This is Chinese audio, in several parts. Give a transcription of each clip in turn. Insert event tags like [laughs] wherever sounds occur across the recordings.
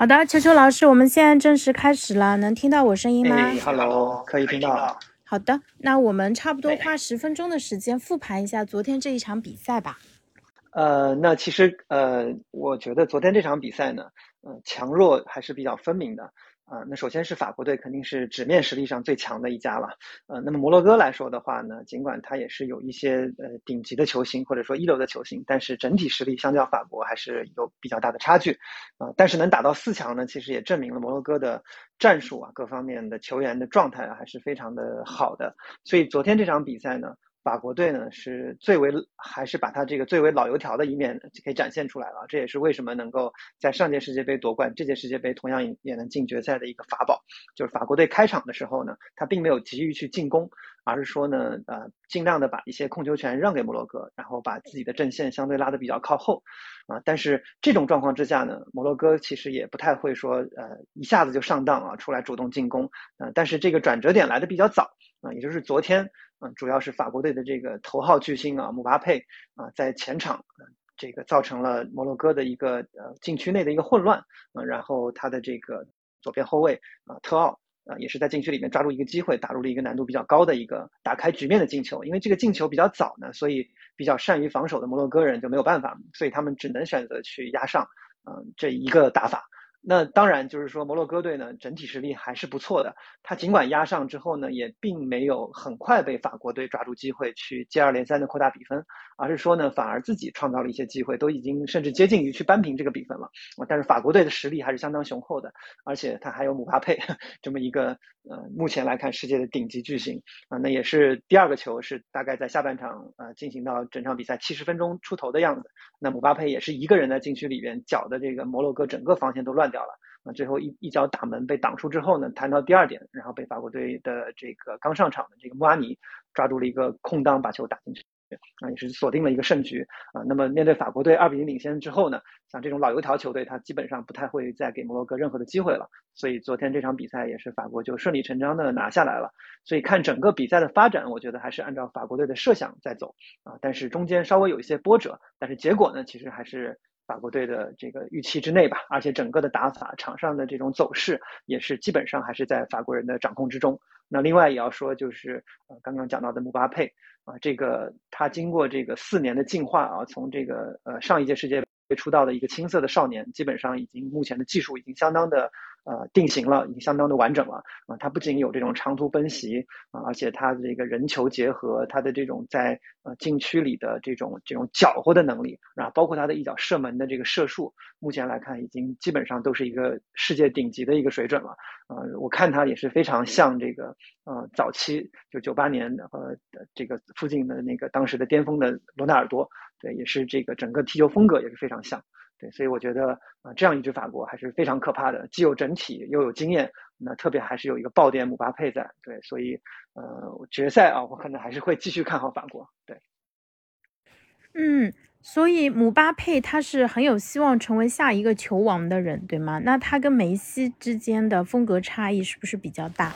好的，球球老师，我们现在正式开始了，能听到我声音吗？哎，Hello，可以听到。好的，那我们差不多花十分钟的时间复盘一下昨天这一场比赛吧。呃，那其实呃，我觉得昨天这场比赛呢，呃，强弱还是比较分明的。啊，那首先是法国队肯定是纸面实力上最强的一家了，呃，那么摩洛哥来说的话呢，尽管它也是有一些呃顶级的球星或者说一流的球星，但是整体实力相较法国还是有比较大的差距，啊，但是能打到四强呢，其实也证明了摩洛哥的战术啊各方面的球员的状态啊还是非常的好的，所以昨天这场比赛呢。法国队呢是最为还是把他这个最为老油条的一面给展现出来了，这也是为什么能够在上届世界杯夺冠，这届世界杯同样也能进决赛的一个法宝。就是法国队开场的时候呢，他并没有急于去进攻，而是说呢，呃，尽量的把一些控球权让给摩洛哥，然后把自己的阵线相对拉得比较靠后，啊，但是这种状况之下呢，摩洛哥其实也不太会说，呃，一下子就上当啊，出来主动进攻，呃，但是这个转折点来的比较早啊，也就是昨天。嗯，主要是法国队的这个头号巨星啊，姆巴佩啊，在前场这个造成了摩洛哥的一个呃禁区内的一个混乱啊，然后他的这个左边后卫啊特奥啊也是在禁区里面抓住一个机会，打入了一个难度比较高的一个打开局面的进球。因为这个进球比较早呢，所以比较善于防守的摩洛哥人就没有办法，所以他们只能选择去压上嗯这一个打法。那当然就是说，摩洛哥队呢整体实力还是不错的。他尽管压上之后呢，也并没有很快被法国队抓住机会去接二连三的扩大比分，而是说呢，反而自己创造了一些机会，都已经甚至接近于去扳平这个比分了。但是法国队的实力还是相当雄厚的，而且他还有姆巴佩这么一个呃，目前来看世界的顶级巨星啊。那也是第二个球是大概在下半场呃进行到整场比赛七十分钟出头的样子。那姆巴佩也是一个人在禁区里边搅的这个摩洛哥整个防线都乱。掉了啊！最后一一脚打门被挡出之后呢，弹到第二点，然后被法国队的这个刚上场的这个穆阿尼抓住了一个空当，把球打进去啊，也是锁定了一个胜局啊。那么面对法国队二比零领先之后呢，像这种老油条球队，他基本上不太会再给摩洛哥任何的机会了。所以昨天这场比赛也是法国就顺理成章的拿下来了。所以看整个比赛的发展，我觉得还是按照法国队的设想在走啊，但是中间稍微有一些波折，但是结果呢，其实还是。法国队的这个预期之内吧，而且整个的打法、场上的这种走势也是基本上还是在法国人的掌控之中。那另外也要说，就是呃刚刚讲到的姆巴佩啊，这个他经过这个四年的进化啊，从这个呃上一届世界杯出道的一个青涩的少年，基本上已经目前的技术已经相当的。呃，定型了，已经相当的完整了啊！他不仅有这种长途奔袭啊，而且他的这个人球结合，他的这种在呃禁区里的这种这种搅和的能力啊，包括他的一脚射门的这个射术，目前来看已经基本上都是一个世界顶级的一个水准了。呃，我看他也是非常像这个呃早期就九八年和这个附近的那个当时的巅峰的罗纳尔多，对，也是这个整个踢球风格也是非常像。对，所以我觉得啊，这样一支法国还是非常可怕的，既有整体又有经验，那特别还是有一个爆点姆巴佩在。对，所以呃，决赛啊，我可能还是会继续看好法国。对，嗯，所以姆巴佩他是很有希望成为下一个球王的人，对吗？那他跟梅西之间的风格差异是不是比较大？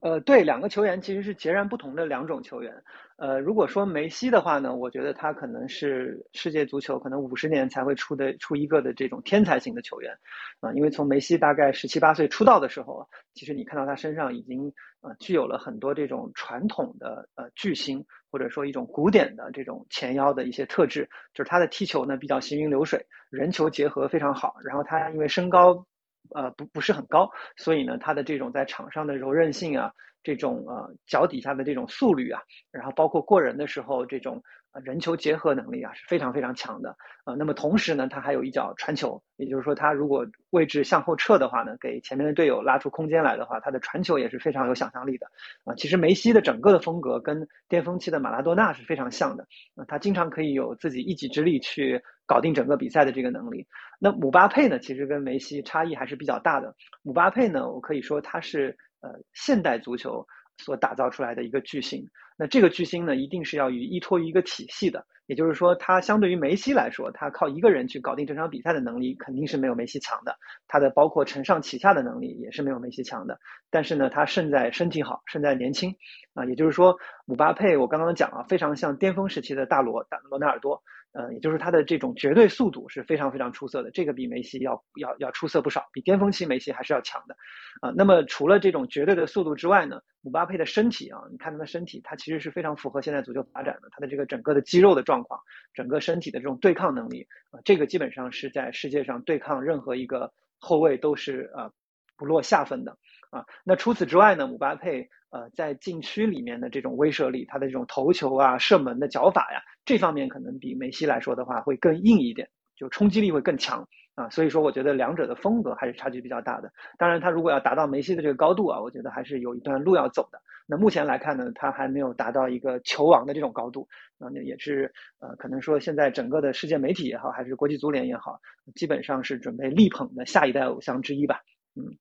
呃，对，两个球员其实是截然不同的两种球员。呃，如果说梅西的话呢，我觉得他可能是世界足球可能五十年才会出的出一个的这种天才型的球员，啊，因为从梅西大概十七八岁出道的时候，其实你看到他身上已经呃具有了很多这种传统的呃巨星或者说一种古典的这种前腰的一些特质，就是他的踢球呢比较行云流水，人球结合非常好，然后他因为身高呃不不是很高，所以呢他的这种在场上的柔韧性啊。这种呃脚底下的这种速率啊，然后包括过人的时候这种人球结合能力啊是非常非常强的呃，那么同时呢，他还有一脚传球，也就是说他如果位置向后撤的话呢，给前面的队友拉出空间来的话，他的传球也是非常有想象力的啊。其实梅西的整个的风格跟巅峰期的马拉多纳是非常像的啊，他经常可以有自己一己之力去搞定整个比赛的这个能力。那姆巴佩呢，其实跟梅西差异还是比较大的。姆巴佩呢，我可以说他是。呃，现代足球所打造出来的一个巨星，那这个巨星呢，一定是要与依托于一个体系的。也就是说，他相对于梅西来说，他靠一个人去搞定这场比赛的能力，肯定是没有梅西强的。他的包括承上启下的能力也是没有梅西强的。但是呢，他胜在身体好，胜在年轻啊。也就是说，姆巴佩我刚刚讲啊，非常像巅峰时期的大罗、大罗纳尔多。呃，也就是他的这种绝对速度是非常非常出色的，这个比梅西要要要出色不少，比巅峰期梅西还是要强的，啊，那么除了这种绝对的速度之外呢，姆巴佩的身体啊，你看他的身体，他其实是非常符合现在足球发展的，他的这个整个的肌肉的状况，整个身体的这种对抗能力，啊，这个基本上是在世界上对抗任何一个后卫都是啊不落下风的，啊，那除此之外呢，姆巴佩。呃，在禁区里面的这种威慑力，他的这种头球啊、射门的脚法呀，这方面可能比梅西来说的话会更硬一点，就冲击力会更强啊。所以说，我觉得两者的风格还是差距比较大的。当然，他如果要达到梅西的这个高度啊，我觉得还是有一段路要走的。那目前来看呢，他还没有达到一个球王的这种高度啊，那也是呃，可能说现在整个的世界媒体也好，还是国际足联也好，基本上是准备力捧的下一代偶像之一吧，嗯。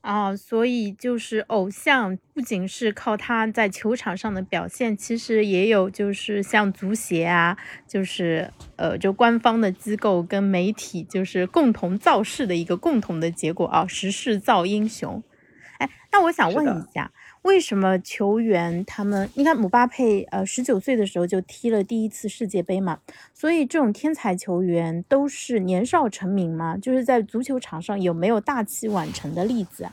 啊，所以就是偶像不仅是靠他在球场上的表现，其实也有就是像足协啊，就是呃，就官方的机构跟媒体就是共同造势的一个共同的结果啊，时势造英雄。哎，那我想问一下。为什么球员他们？你看姆巴佩，呃，十九岁的时候就踢了第一次世界杯嘛，所以这种天才球员都是年少成名吗？就是在足球场上有没有大器晚成的例子？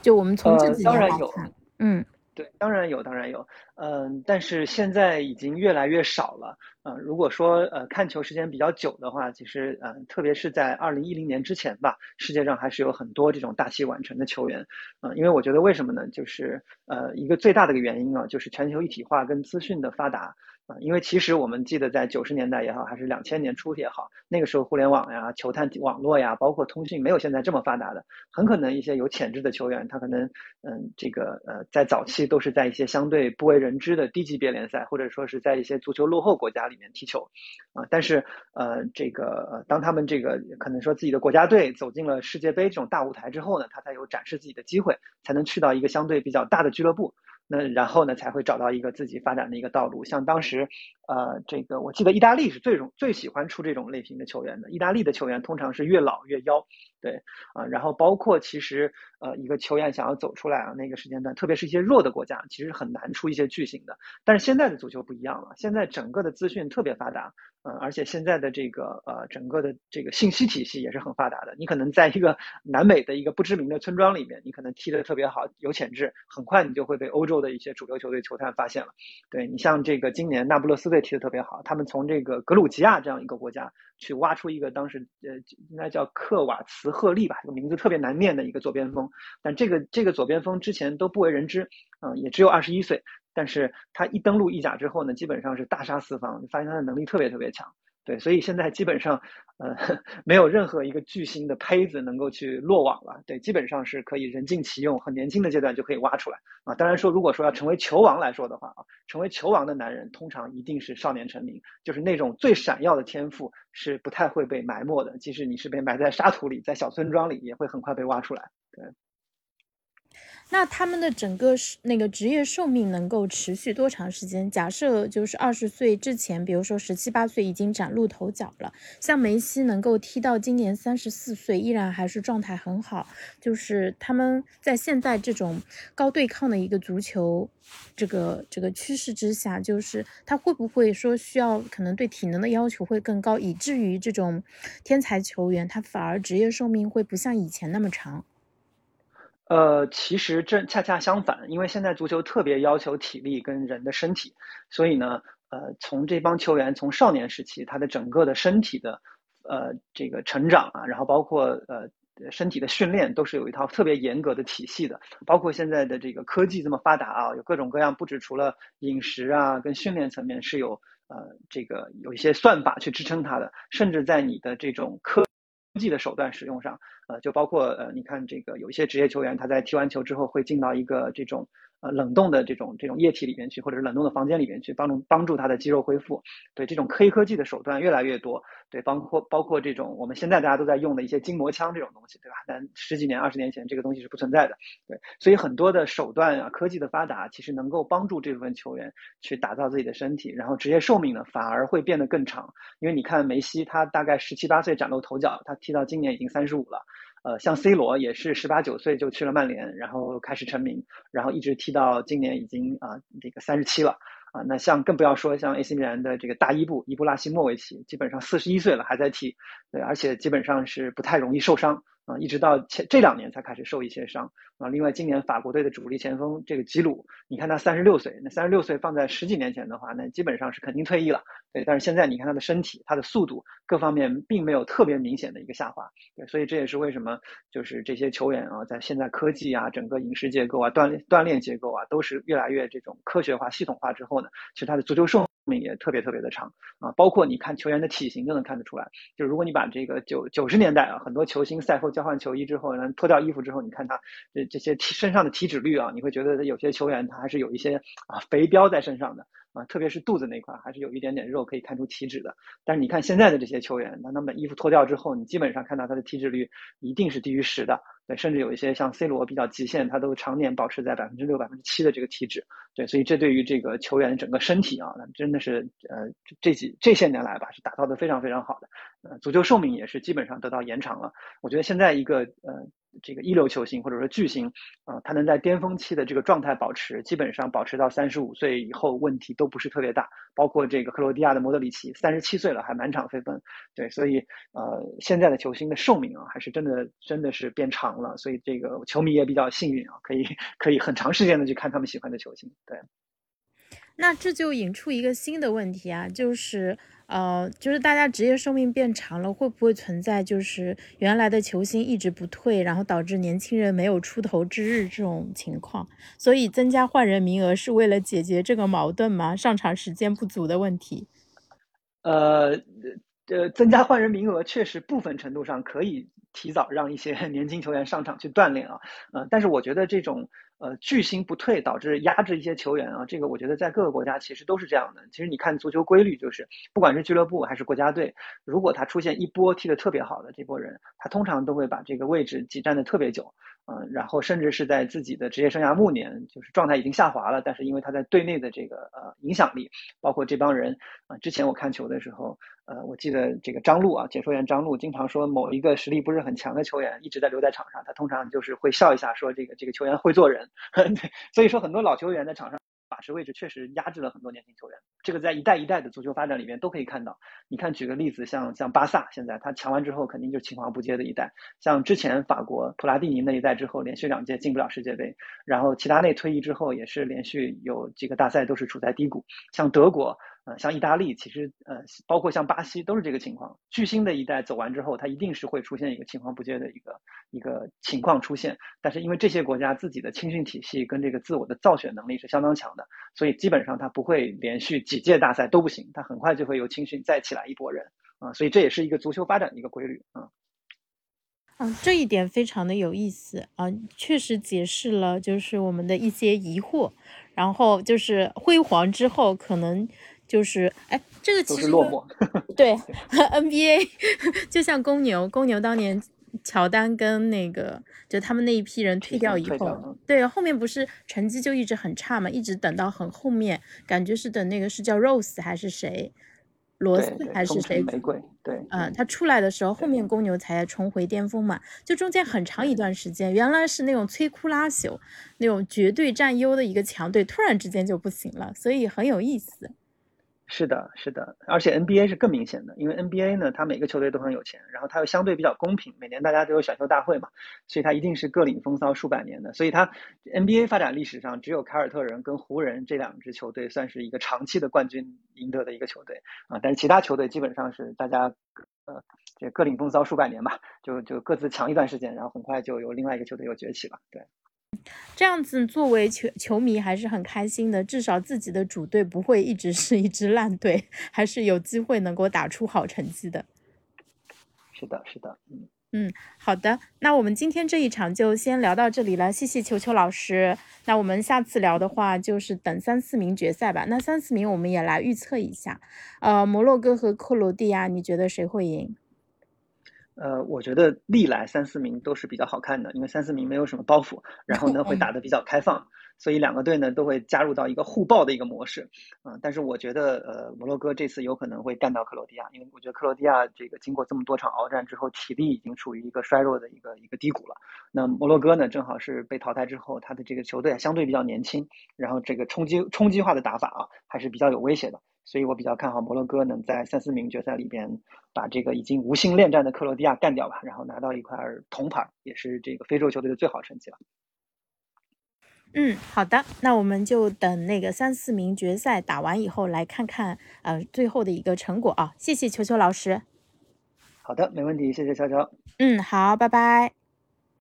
就我们从这几年来看，嗯。对，当然有，当然有，嗯，但是现在已经越来越少了，嗯，如果说呃看球时间比较久的话，其实嗯，特别是在二零一零年之前吧，世界上还是有很多这种大器晚成的球员，嗯，因为我觉得为什么呢？就是呃一个最大的一个原因啊，就是全球一体化跟资讯的发达。啊，因为其实我们记得在九十年代也好，还是两千年初也好，那个时候互联网呀、球探网络呀，包括通讯没有现在这么发达的，很可能一些有潜质的球员，他可能嗯，这个呃，在早期都是在一些相对不为人知的低级别联赛，或者说是在一些足球落后国家里面踢球，啊，但是呃，这个当他们这个可能说自己的国家队走进了世界杯这种大舞台之后呢，他才有展示自己的机会，才能去到一个相对比较大的俱乐部。那然后呢，才会找到一个自己发展的一个道路。像当时，呃，这个我记得意大利是最容最喜欢出这种类型的球员的。意大利的球员通常是越老越妖，对啊。然后包括其实，呃，一个球员想要走出来啊，那个时间段，特别是一些弱的国家，其实很难出一些巨星的。但是现在的足球不一样了，现在整个的资讯特别发达。嗯，而且现在的这个呃，整个的这个信息体系也是很发达的。你可能在一个南美的一个不知名的村庄里面，你可能踢得特别好，有潜质，很快你就会被欧洲的一些主流球队球探发现了。对你像这个今年那不勒斯队队踢得特别好，他们从这个格鲁吉亚这样一个国家去挖出一个当时呃应该叫克瓦茨赫利吧，这个名字特别难念的一个左边锋，但这个这个左边锋之前都不为人知，嗯，也只有二十一岁。但是他一登陆意甲之后呢，基本上是大杀四方，发现他的能力特别特别强，对，所以现在基本上，呃，[laughs] 没有任何一个巨星的胚子能够去落网了，对，基本上是可以人尽其用，很年轻的阶段就可以挖出来啊。当然说，如果说要成为球王来说的话啊，成为球王的男人通常一定是少年成名，就是那种最闪耀的天赋是不太会被埋没的，即使你是被埋在沙土里，在小村庄里，也会很快被挖出来，对。那他们的整个是那个职业寿命能够持续多长时间？假设就是二十岁之前，比如说十七八岁已经崭露头角了，像梅西能够踢到今年三十四岁，依然还是状态很好。就是他们在现在这种高对抗的一个足球这个这个趋势之下，就是他会不会说需要可能对体能的要求会更高，以至于这种天才球员他反而职业寿命会不像以前那么长？呃，其实正恰恰相反，因为现在足球特别要求体力跟人的身体，所以呢，呃，从这帮球员从少年时期，他的整个的身体的呃这个成长啊，然后包括呃身体的训练，都是有一套特别严格的体系的。包括现在的这个科技这么发达啊，有各种各样，不止除了饮食啊跟训练层面是有呃这个有一些算法去支撑它的，甚至在你的这种科技的手段使用上。呃，就包括呃，你看这个有一些职业球员，他在踢完球之后会进到一个这种。呃，冷冻的这种这种液体里面去，或者是冷冻的房间里面去，帮助帮助他的肌肉恢复。对这种黑科技的手段越来越多，对，包括包括这种我们现在大家都在用的一些筋膜枪这种东西，对吧？但十几年、二十年前这个东西是不存在的。对，所以很多的手段啊，科技的发达，其实能够帮助这部分球员去打造自己的身体，然后职业寿命呢反而会变得更长。因为你看梅西，他大概十七八岁崭露头角，他踢到今年已经三十五了。呃，像 C 罗也是十八九岁就去了曼联，然后开始成名，然后一直踢到今年已经啊这个三十七了啊。那像更不要说像 AC 米兰的这个大伊布伊布拉希莫维奇，基本上四十一岁了还在踢，对，而且基本上是不太容易受伤。啊，一直到前这两年才开始受一些伤啊。另外，今年法国队的主力前锋这个吉鲁，你看他三十六岁，那三十六岁放在十几年前的话，那基本上是肯定退役了。对，但是现在你看他的身体、他的速度各方面并没有特别明显的一个下滑。对，所以这也是为什么就是这些球员啊，在现在科技啊、整个饮食结构啊、锻炼锻炼结构啊，都是越来越这种科学化、系统化之后呢，其实他的足球寿命也特别特别的长啊。包括你看球员的体型都能看得出来，就如果你把这个九九十年代啊，很多球星赛后。交换球衣之后，然后脱掉衣服之后，你看他这这些体身上的体脂率啊，你会觉得有些球员他还是有一些啊肥膘在身上的啊，特别是肚子那块还是有一点点肉可以看出体脂的。但是你看现在的这些球员，当他们衣服脱掉之后，你基本上看到他的体脂率一定是低于十的。对，甚至有一些像 C 罗比较极限，他都常年保持在百分之六、百分之七的这个体脂。对，所以这对于这个球员整个身体啊，真的是呃这几这些年来吧，是打造的非常非常好的。呃，足球寿命也是基本上得到延长了。我觉得现在一个呃。这个一流球星或者说巨星啊，他能在巅峰期的这个状态保持，基本上保持到三十五岁以后，问题都不是特别大。包括这个克罗地亚的莫德里奇，三十七岁了还满场飞奔。对，所以呃，现在的球星的寿命啊，还是真的真的是变长了。所以这个球迷也比较幸运啊，可以可以很长时间的去看他们喜欢的球星。对。那这就引出一个新的问题啊，就是。呃，就是大家职业寿命变长了，会不会存在就是原来的球星一直不退，然后导致年轻人没有出头之日这种情况？所以增加换人名额是为了解决这个矛盾吗？上场时间不足的问题？呃，呃，增加换人名额确实部分程度上可以提早让一些 [laughs] 年轻球员上场去锻炼啊，呃，但是我觉得这种。呃，巨星不退导致压制一些球员啊，这个我觉得在各个国家其实都是这样的。其实你看足球规律就是，不管是俱乐部还是国家队，如果他出现一波踢得特别好的这波人，他通常都会把这个位置挤占的特别久。嗯，然后甚至是在自己的职业生涯暮年，就是状态已经下滑了，但是因为他在队内的这个呃影响力，包括这帮人啊，之前我看球的时候，呃，我记得这个张璐啊，解说员张璐经常说某一个实力不是很强的球员一直在留在场上，他通常就是会笑一下说这个这个球员会做人，[laughs] 对，所以说很多老球员在场上。把持位置确实压制了很多年轻球员，这个在一代一代的足球发展里面都可以看到。你看，举个例子，像像巴萨，现在他强完之后，肯定就是青黄不接的一代。像之前法国普拉蒂尼那一代之后，连续两届进不了世界杯，然后齐达内退役之后，也是连续有几个大赛都是处在低谷。像德国。呃，像意大利，其实呃，包括像巴西，都是这个情况。巨星的一代走完之后，它一定是会出现一个青黄不接的一个一个情况出现。但是因为这些国家自己的青训体系跟这个自我的造血能力是相当强的，所以基本上它不会连续几届大赛都不行，它很快就会由青训再起来一波人啊。所以这也是一个足球发展的一个规律啊。嗯，这一点非常的有意思啊，确实解释了就是我们的一些疑惑。然后就是辉煌之后可能。就是，哎，这个其实落寞。对，[laughs] NBA [laughs] 就像公牛，公牛当年乔丹跟那个，就他们那一批人退掉以后，对，后面不是成绩就一直很差嘛，一直等到很后面，感觉是等那个是叫 Rose 还是谁，罗斯还是谁？玫瑰。对，嗯，他出来的时候，后面公牛才重回巅峰嘛，就中间很长一段时间，原来是那种摧枯拉朽、那种绝对占优的一个强队，突然之间就不行了，所以很有意思。是的，是的，而且 NBA 是更明显的，因为 NBA 呢，它每个球队都很有钱，然后它又相对比较公平，每年大家都有选秀大会嘛，所以它一定是各领风骚数百年的。所以它 NBA 发展历史上只有凯尔特人跟湖人这两支球队算是一个长期的冠军赢得的一个球队啊，但是其他球队基本上是大家呃这各领风骚数百年吧，就就各自强一段时间，然后很快就有另外一个球队又崛起了，对。这样子作为球球迷还是很开心的，至少自己的主队不会一直是一支烂队，还是有机会能够打出好成绩的。是的，是的，嗯嗯，好的，那我们今天这一场就先聊到这里了，谢谢球球老师。那我们下次聊的话，就是等三四名决赛吧。那三四名我们也来预测一下，呃，摩洛哥和克罗地亚，你觉得谁会赢？呃，我觉得历来三四名都是比较好看的，因为三四名没有什么包袱，然后呢会打得比较开放，所以两个队呢都会加入到一个互爆的一个模式啊。但是我觉得呃摩洛哥这次有可能会干到克罗地亚，因为我觉得克罗地亚这个经过这么多场鏖战之后，体力已经处于一个衰弱的一个一个低谷了。那摩洛哥呢正好是被淘汰之后，他的这个球队相对比较年轻，然后这个冲击冲击化的打法啊还是比较有威胁的。所以我比较看好摩洛哥能在三四名决赛里边把这个已经无心恋战的克罗地亚干掉吧，然后拿到一块铜牌，也是这个非洲球队的最好成绩了。嗯，好的，那我们就等那个三四名决赛打完以后来看看呃最后的一个成果啊。谢谢球球老师。好的，没问题，谢谢球球。嗯，好，拜拜。